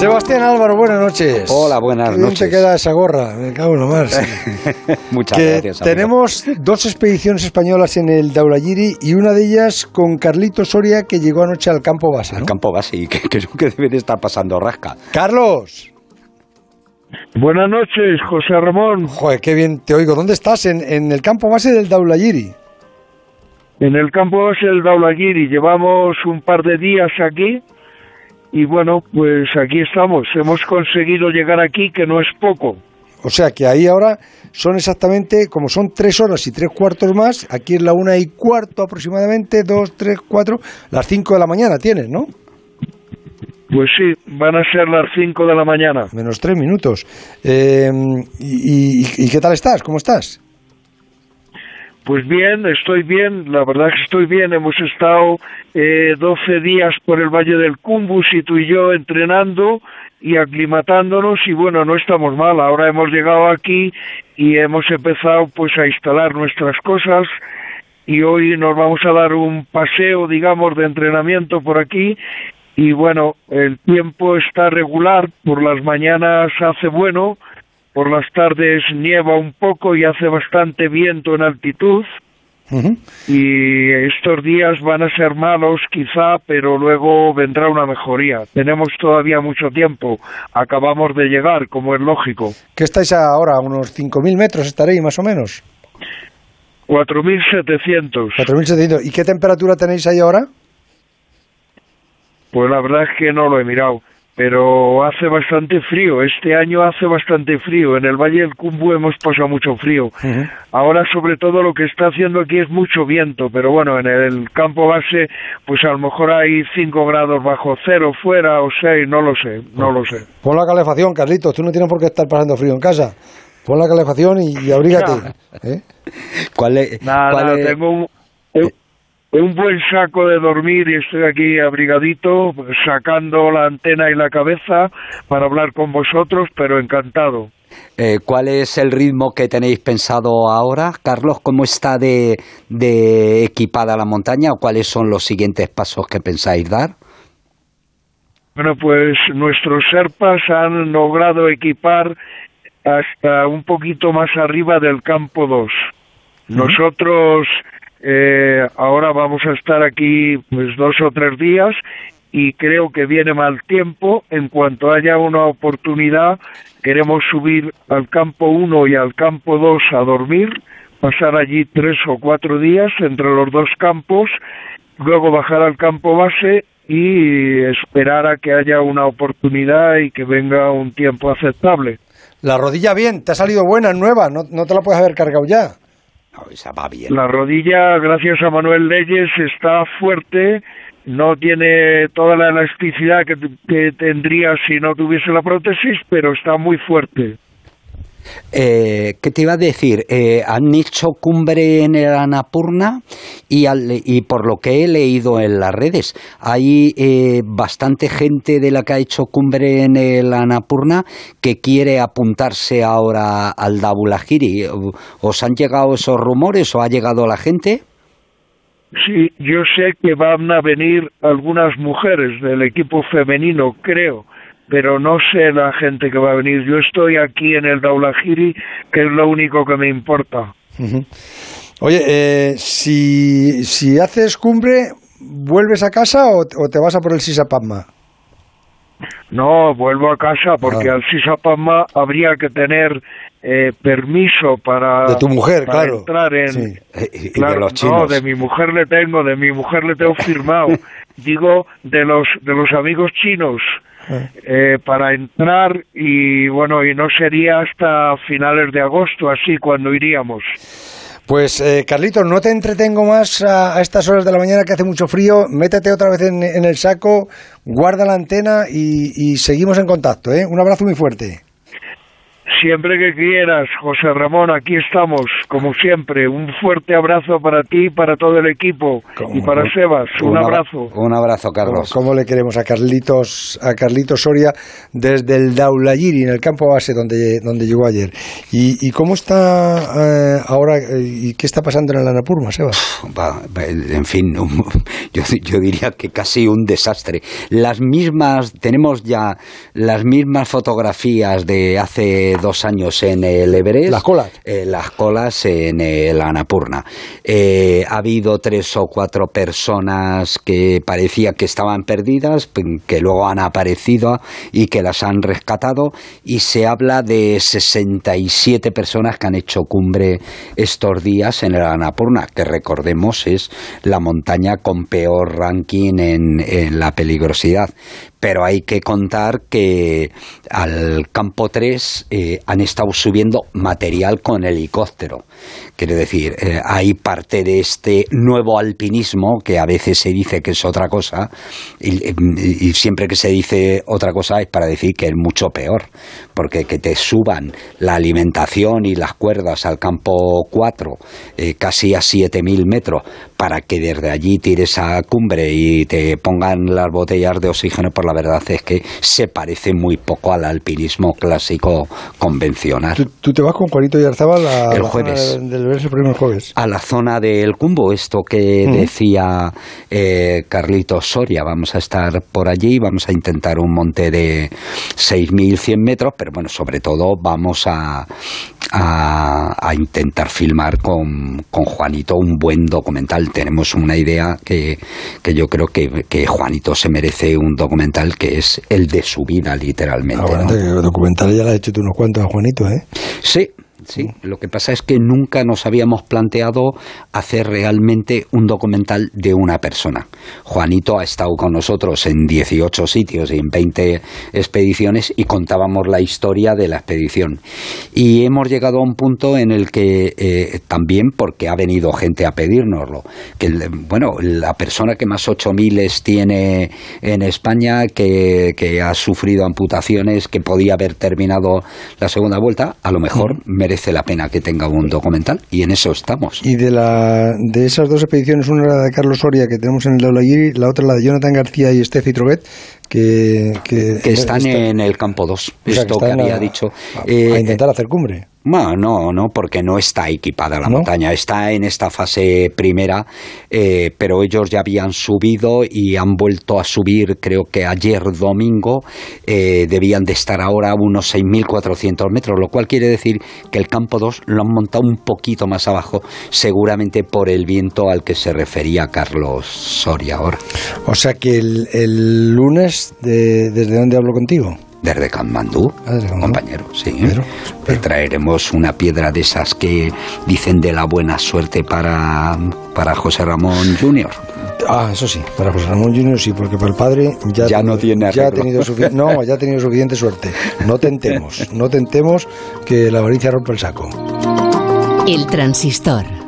Sebastián Álvaro, buenas noches. Hola, buenas Qué noches. te queda esa gorra, me cago en lo más. Muchas que gracias. amigo. tenemos dos expediciones españolas en el Daulagiri y una de ellas con Carlito Soria que llegó anoche al campo base. Al ¿no? campo base y que creo que debe de estar pasando rasca. Carlos, Buenas noches, José Ramón. joder, qué bien te oigo. ¿Dónde estás? En, en el campo base del Daulagiri. En el campo base del Daulagiri llevamos un par de días aquí y bueno, pues aquí estamos. Hemos conseguido llegar aquí, que no es poco. O sea que ahí ahora son exactamente, como son tres horas y tres cuartos más, aquí es la una y cuarto aproximadamente, dos, tres, cuatro, las cinco de la mañana tienes, ¿no? Pues sí, van a ser las 5 de la mañana. Menos tres minutos. Eh, y, y- y qué tal estás? ¿Cómo estás? Pues bien, estoy bien, la verdad que estoy bien. Hemos estado eh, 12 días por el Valle del Cumbus y tú y yo entrenando y aclimatándonos y bueno, no estamos mal. Ahora hemos llegado aquí y hemos empezado pues a instalar nuestras cosas y hoy nos vamos a dar un paseo, digamos, de entrenamiento por aquí y bueno, el tiempo está regular, por las mañanas hace bueno, por las tardes nieva un poco y hace bastante viento en altitud y estos días van a ser malos quizá, pero luego vendrá una mejoría. Tenemos todavía mucho tiempo, acabamos de llegar, como es lógico. ¿Qué estáis ahora? ¿A unos 5.000 metros estaréis más o menos? 4.700. 4.700. ¿Y qué temperatura tenéis ahí ahora? Pues la verdad es que no lo he mirado, pero hace bastante frío. Este año hace bastante frío. En el Valle del Cumbu hemos pasado mucho frío. Ahora, sobre todo, lo que está haciendo aquí es mucho viento, pero bueno, en el campo base, pues a lo mejor hay 5 grados bajo cero fuera o 6, no lo sé, no lo sé. Pon la calefacción, Carlitos. Tú no tienes por qué estar pasando frío en casa. Pon la calefacción y, y abrígate. ¿eh? ¿Cuál es? Nada, cuál es- tengo un, un- buen saco de dormir y estoy aquí abrigadito, sacando la antena y la cabeza para hablar con vosotros, pero encantado. eh, ¿Cuál es el ritmo que tenéis pensado ahora, Carlos? ¿Cómo está de, de equipada la montaña o cuáles son los siguientes pasos que pensáis dar? Bueno, pues nuestros Serpas han logrado equipar hasta un poquito más arriba del campo 2. Nosotros eh, ahora vamos a estar aquí pues dos o tres días y creo que viene mal tiempo. En cuanto haya una oportunidad, queremos subir al campo 1 y al campo 2 a dormir, pasar allí tres o cuatro días entre los dos campos, luego bajar al campo base y esperar a que haya una oportunidad y que venga un tiempo aceptable. La rodilla bien, te ha salido buena, nueva. No, no te la puedes haber cargado ya. La rodilla, gracias a Manuel Leyes, está fuerte, no tiene toda la elasticidad que, que tendría si no tuviese la prótesis, pero está muy fuerte. Eh, ¿Qué te iba a decir? Eh, han hecho cumbre en el Annapurna y, al- por lo que he leído en las redes, hay eh, bastante gente de la que ha hecho cumbre en el Annapurna que quiere apuntarse ahora al Dabulahiri. ¿Os han llegado esos rumores o ha llegado la gente? Sí, yo sé que van a venir algunas mujeres del equipo femenino, creo, pero no sé la gente que va a venir. Yo estoy aquí en el Daulahiri, que es lo único que me importa. Oye, eh, si, si haces cumbre, ¿vuelves a casa o, o te vas a por el Sisapamma? No, vuelvo a casa porque Ah. al Sisapama habría que tener eh, permiso para, De tu mujer, para claro. entrar en... Sí. Y de Claro, los no, de mi mujer le tengo, de mi mujer le tengo firmado. Digo, de los, de los amigos chinos. Eh, para entrar y bueno, y no sería hasta finales de agosto, así cuando iríamos. Pues, eh, Carlitos, no te entretengo más a, estas horas de la mañana que hace mucho frío. Métete otra vez en, en el saco, guarda la antena y, y seguimos en contacto. ¿eh? Un abrazo muy fuerte. Siempre que quieras, José Ramón, aquí estamos, como siempre. Un fuerte abrazo para ti y para todo el equipo. Y para Sebas, un, abrazo. Un abrazo, Carlos. ¿Cómo, le queremos a Carlitos, a Carlitos Soria desde el Daulayiri, en el campo base donde, donde llegó ayer? ¿Y, cómo está eh, ahora eh, y qué está pasando en el Anapurma, Sebas? en fin, yo, yo diría que casi un desastre. Las mismas, tenemos ya las mismas fotografías de hace dos años en el Everest. Las colas. Eh, las colas en el Anapurna. Eh, ha habido tres o cuatro personas que parecía que estaban perdidas, que luego han aparecido y que las han rescatado. Y se habla de 67 personas que han hecho cumbre estos días en el Anapurna, que recordemos es la montaña con peor ranking en, en la peligrosidad pero hay que contar que al campo 3 eh, han estado subiendo material con helicóptero. Quiere decir, eh, hay parte de este nuevo alpinismo, que a veces se dice que es otra cosa, y, siempre que se dice otra cosa es para decir que es mucho peor, porque que te suban la alimentación y las cuerdas al campo 4, eh, casi a 7.000 metros, para que desde allí tires a cumbre y te pongan las botellas de oxígeno por la verdad es que se parece muy poco al alpinismo clásico convencional. ¿Tú, te vas con Juanito y a el jueves. del el jueves? A la zona del Cumbo, esto que decía eh, Carlitos Soria. Vamos a estar por allí, vamos a intentar un monte de 6.100 metros, pero bueno, sobre todo vamos a, a, intentar filmar con, con, Juanito un buen documental. Tenemos una idea que, que yo creo que, que Juanito se merece un documental que es el de su vida, literalmente. Ah, documental ya lo has hecho tú unos cuantos a Juanito, ¿eh? Sí, Sí, lo que pasa es que nunca nos habíamos planteado hacer realmente un documental de una persona. Juanito ha estado con nosotros en 18 sitios y en 20 expediciones y contábamos la historia de la expedición. Y hemos llegado a un punto en el que eh, también, porque ha venido gente a pedírnoslo, que bueno, la persona que más 8.000 tiene en España, que, que, ha sufrido amputaciones, que podía haber terminado la segunda vuelta, a lo mejor merece la pena que tenga un documental y en eso estamos. Y de, la, de esas dos expediciones, una la de Carlos Soria que tenemos en el Laulayiri, la otra la de Jonathan García y Steffi Troguet, que, que, están en el campo 2, esto que, había dicho. a eh, intentar hacer cumbre. Bueno, no, no, porque no está equipada la montaña, está en esta fase primera, eh, pero ellos ya habían subido y han vuelto a subir, creo que ayer domingo, eh, debían de estar ahora a unos 6.400 metros, lo cual quiere decir que el campo 2 lo han montado un poquito más abajo, seguramente por el viento al que se refería Carlos Soria ahora. O sea que el, lunes, ¿desde dónde hablo contigo? Desde Kanmandú, ah, compañero, sí. Te traeremos una piedra de esas que dicen de la buena suerte para, para José Ramón Jr. Ah, eso sí, para José Ramón Jr. sí, porque para el padre ya, no tiene ya ha tenido No, ya ha tenido suficiente suerte. No tentemos, no tentemos que la avaricia rompa el saco. El transistor.